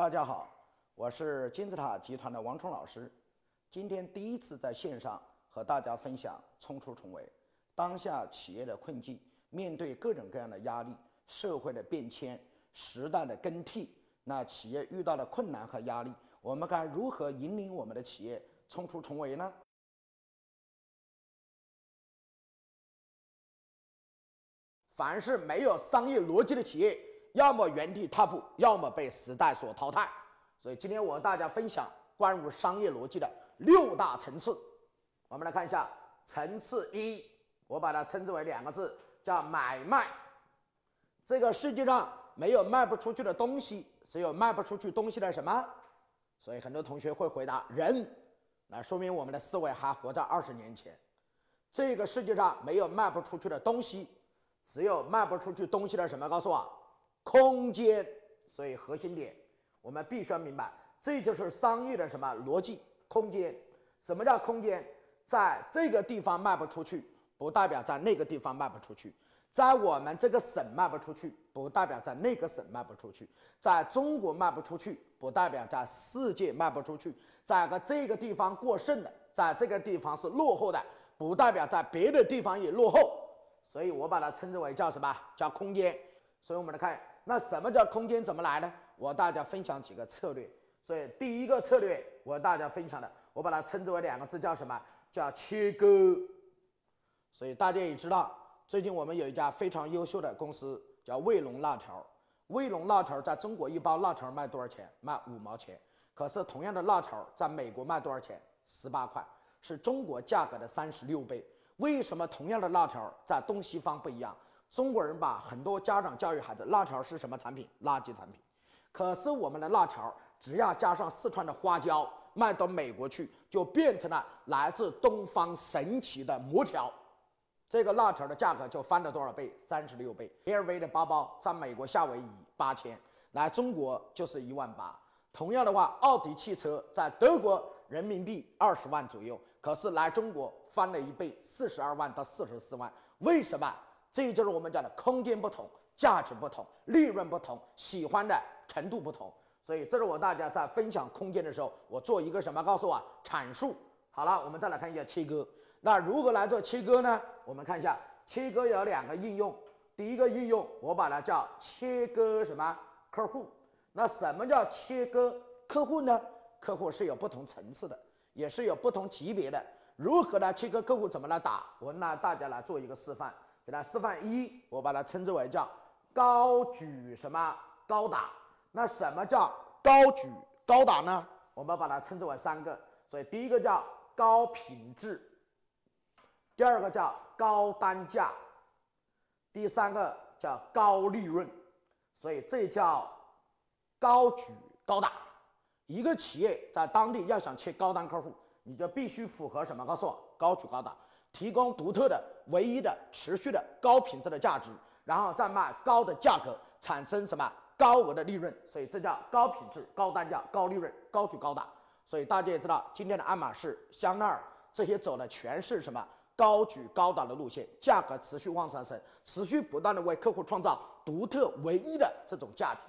大家好，我是金字塔集团的王冲老师。今天第一次在线上和大家分享冲出重围。当下企业的困境，面对各种各样的压力、社会的变迁、时代的更替，那企业遇到的困难和压力，我们该如何引领我们的企业冲出重围呢？凡是没有商业逻辑的企业。要么原地踏步，要么被时代所淘汰。所以今天我和大家分享关于商业逻辑的六大层次。我们来看一下层次一，我把它称之为两个字，叫买卖。这个世界上没有卖不出去的东西，只有卖不出去东西的什么？所以很多同学会回答人，那说明我们的思维还活在二十年前。这个世界上没有卖不出去的东西，只有卖不出去东西的什么？告诉我。空间，所以核心点我们必须要明白，这就是商业的什么逻辑？空间，什么叫空间？在这个地方卖不出去，不代表在那个地方卖不出去；在我们这个省卖不出去，不代表在那个省卖不出去；在中国卖不出去，不代表在世界卖不出去；在个这个地方过剩的，在这个地方是落后的，不代表在别的地方也落后。所以我把它称之为叫什么？叫空间。所以我们来看。那什么叫空间？怎么来呢？我大家分享几个策略。所以第一个策略，我大家分享的，我把它称之为两个字，叫什么？叫切割。所以大家也知道，最近我们有一家非常优秀的公司，叫卫龙辣条。卫龙辣条在中国一包辣条卖多少钱？卖五毛钱。可是同样的辣条在美国卖多少钱？十八块，是中国价格的三十六倍。为什么同样的辣条在东西方不一样？中国人把很多家长教育孩子，辣条是什么产品？垃圾产品。可是我们的辣条，只要加上四川的花椒，卖到美国去，就变成了来自东方神奇的魔条。这个辣条的价格就翻了多少倍？三十六倍。LV 的包包在美国夏威夷八千，来中国就是一万八。同样的话，奥迪汽车在德国人民币二十万左右，可是来中国翻了一倍，四十二万到四十四万。为什么？这就是我们讲的空间不同，价值不同，利润不同，喜欢的程度不同。所以，这是我大家在分享空间的时候，我做一个什么？告诉我阐述。好了，我们再来看一下切割。那如何来做切割呢？我们看一下，切割有两个应用。第一个应用，我把它叫切割什么客户？那什么叫切割客户呢？客户是有不同层次的，也是有不同级别的。如何来切割客户？怎么来打？我那大家来做一个示范。给它示范一，我把它称之为叫高举什么高打？那什么叫高举高打呢？我们把它称之为三个。所以第一个叫高品质，第二个叫高单价，第三个叫高利润。所以这叫高举高打。一个企业在当地要想切高单客户，你就必须符合什么？告诉我，高举高打。提供独特的、唯一的、持续的高品质的价值，然后再卖高的价格，产生什么高额的利润？所以这叫高品质、高单价、高利润、高举高打。所以大家也知道，今天的爱马仕、香奈儿这些走的全是什么高举高打的路线，价格持续往上升，持续不断的为客户创造独特唯一的这种价值。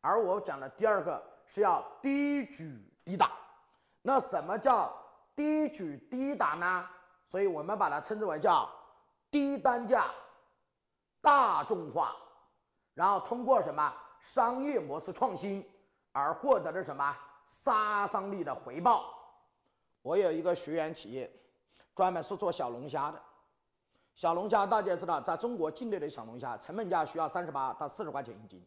而我讲的第二个是要低举低打。那什么叫低举低打呢？所以我们把它称之为叫低单价、大众化，然后通过什么商业模式创新而获得的什么杀伤力的回报。我有一个学员企业，专门是做小龙虾的。小龙虾大家知道，在中国境内的小龙虾成本价需要三十八到四十块钱一斤，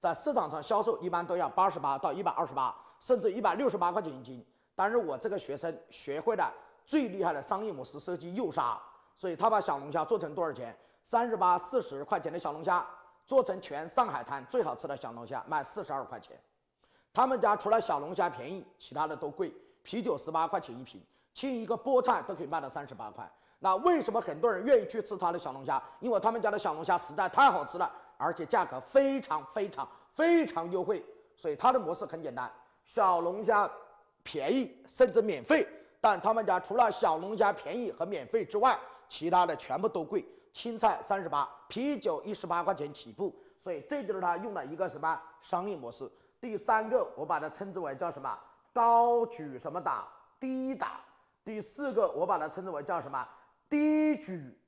在市场上销售一般都要八十八到一百二十八，甚至一百六十八块钱一斤。但是我这个学生学会了。最厉害的商业模式设计诱杀，所以他把小龙虾做成多少钱？三十八、四十块钱的小龙虾，做成全上海滩最好吃的小龙虾，卖四十二块钱。他们家除了小龙虾便宜，其他的都贵。啤酒十八块钱一瓶，切一个菠菜都可以卖到三十八块。那为什么很多人愿意去吃他的小龙虾？因为他们家的小龙虾实在太好吃了，而且价格非常非常非常优惠。所以他的模式很简单：小龙虾便宜，甚至免费。但他们家除了小龙虾便宜和免费之外，其他的全部都贵。青菜三十八，啤酒一十八块钱起步。所以这就是他用的一个什么商业模式？第三个我把它称之为叫什么？高举什么打？低打。第四个我把它称之为叫什么？低举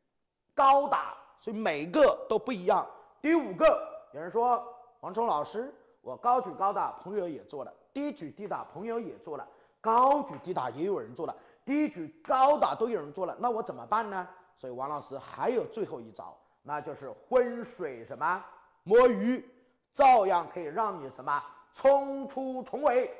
高打。所以每个都不一样。第五个，有人说王冲老师，我高举高打，朋友也做了；低举低打，朋友也做了；高举低打也有人做了，低举高打都有人做了，那我怎么办呢？所以王老师还有最后一招，那就是浑水什么摸鱼，照样可以让你什么冲出重围。